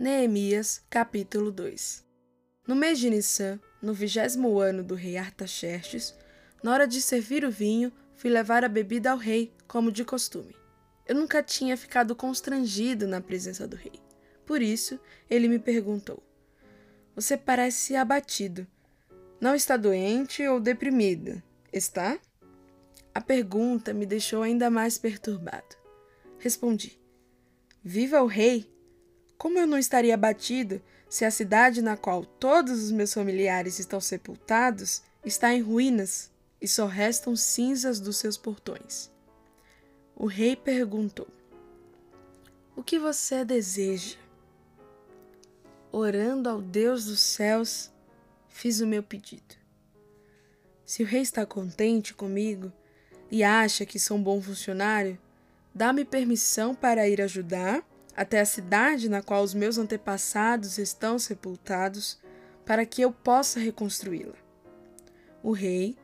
Neemias, capítulo 2 No mês de Nissan, no vigésimo ano do rei Artaxerxes, na hora de servir o vinho, fui levar a bebida ao rei, como de costume. Eu nunca tinha ficado constrangido na presença do rei. Por isso, ele me perguntou: Você parece abatido. Não está doente ou deprimida, está? A pergunta me deixou ainda mais perturbado. Respondi: Viva o rei! Como eu não estaria abatido se a cidade na qual todos os meus familiares estão sepultados está em ruínas e só restam cinzas dos seus portões? O rei perguntou: O que você deseja? Orando ao Deus dos céus, fiz o meu pedido. Se o rei está contente comigo e acha que sou um bom funcionário, dá-me permissão para ir ajudar até a cidade na qual os meus antepassados estão sepultados, para que eu possa reconstruí-la. O rei,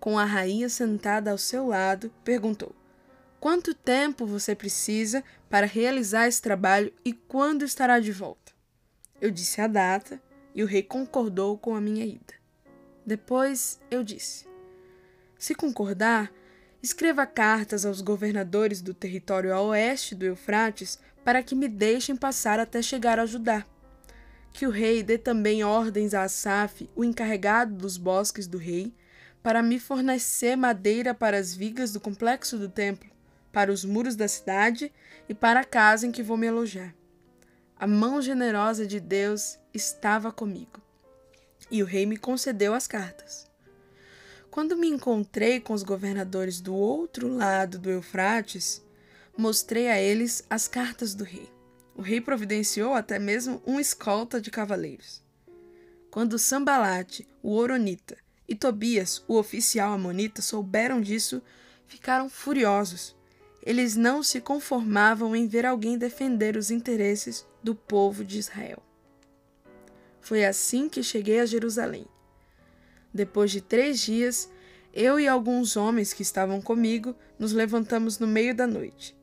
com a rainha sentada ao seu lado, perguntou: Quanto tempo você precisa para realizar esse trabalho e quando estará de volta? Eu disse a data e o rei concordou com a minha ida. Depois eu disse: Se concordar, escreva cartas aos governadores do território a oeste do Eufrates para que me deixem passar até chegar a Judá. Que o rei dê também ordens a Asaf, o encarregado dos bosques do rei, para me fornecer madeira para as vigas do complexo do templo, para os muros da cidade e para a casa em que vou me alojar. A mão generosa de Deus estava comigo, e o rei me concedeu as cartas. Quando me encontrei com os governadores do outro lado do Eufrates, mostrei a eles as cartas do rei. O rei providenciou até mesmo um escolta de cavaleiros. Quando Sambalate, o Oronita, e Tobias, o oficial amonita, souberam disso, ficaram furiosos. Eles não se conformavam em ver alguém defender os interesses do povo de Israel. Foi assim que cheguei a Jerusalém. Depois de três dias, eu e alguns homens que estavam comigo nos levantamos no meio da noite.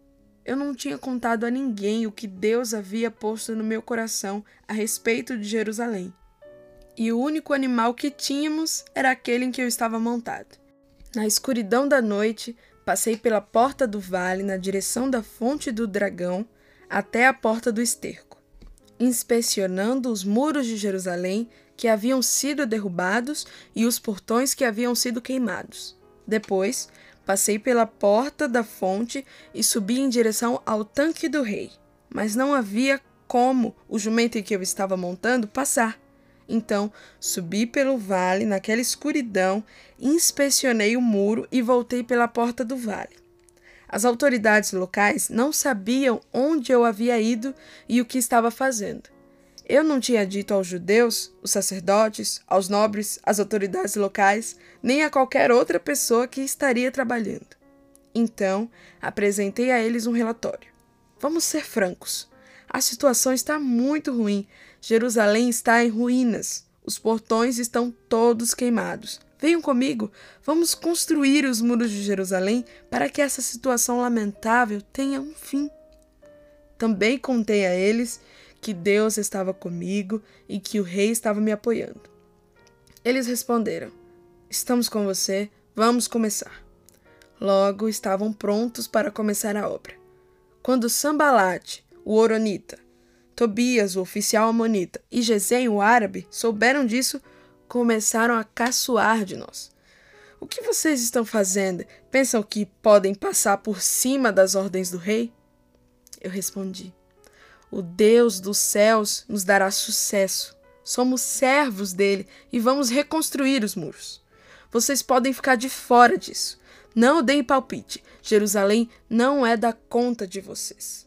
Eu não tinha contado a ninguém o que Deus havia posto no meu coração a respeito de Jerusalém. E o único animal que tínhamos era aquele em que eu estava montado. Na escuridão da noite, passei pela porta do vale na direção da fonte do dragão até a porta do esterco, inspecionando os muros de Jerusalém que haviam sido derrubados e os portões que haviam sido queimados. Depois, Passei pela porta da fonte e subi em direção ao tanque do rei, mas não havia como o jumento em que eu estava montando passar. Então, subi pelo vale naquela escuridão, inspecionei o muro e voltei pela porta do vale. As autoridades locais não sabiam onde eu havia ido e o que estava fazendo. Eu não tinha dito aos judeus, os sacerdotes, aos nobres, às autoridades locais, nem a qualquer outra pessoa que estaria trabalhando. Então, apresentei a eles um relatório. Vamos ser francos. A situação está muito ruim. Jerusalém está em ruínas. Os portões estão todos queimados. Venham comigo, vamos construir os muros de Jerusalém para que essa situação lamentável tenha um fim. Também contei a eles que Deus estava comigo e que o rei estava me apoiando. Eles responderam: Estamos com você, vamos começar. Logo estavam prontos para começar a obra. Quando Sambalate, o Oronita, Tobias, o oficial amonita, e Gesem, o árabe, souberam disso, começaram a caçoar de nós. O que vocês estão fazendo? Pensam que podem passar por cima das ordens do rei? Eu respondi: o Deus dos céus nos dará sucesso. Somos servos dele e vamos reconstruir os muros. Vocês podem ficar de fora disso. Não deem palpite. Jerusalém não é da conta de vocês.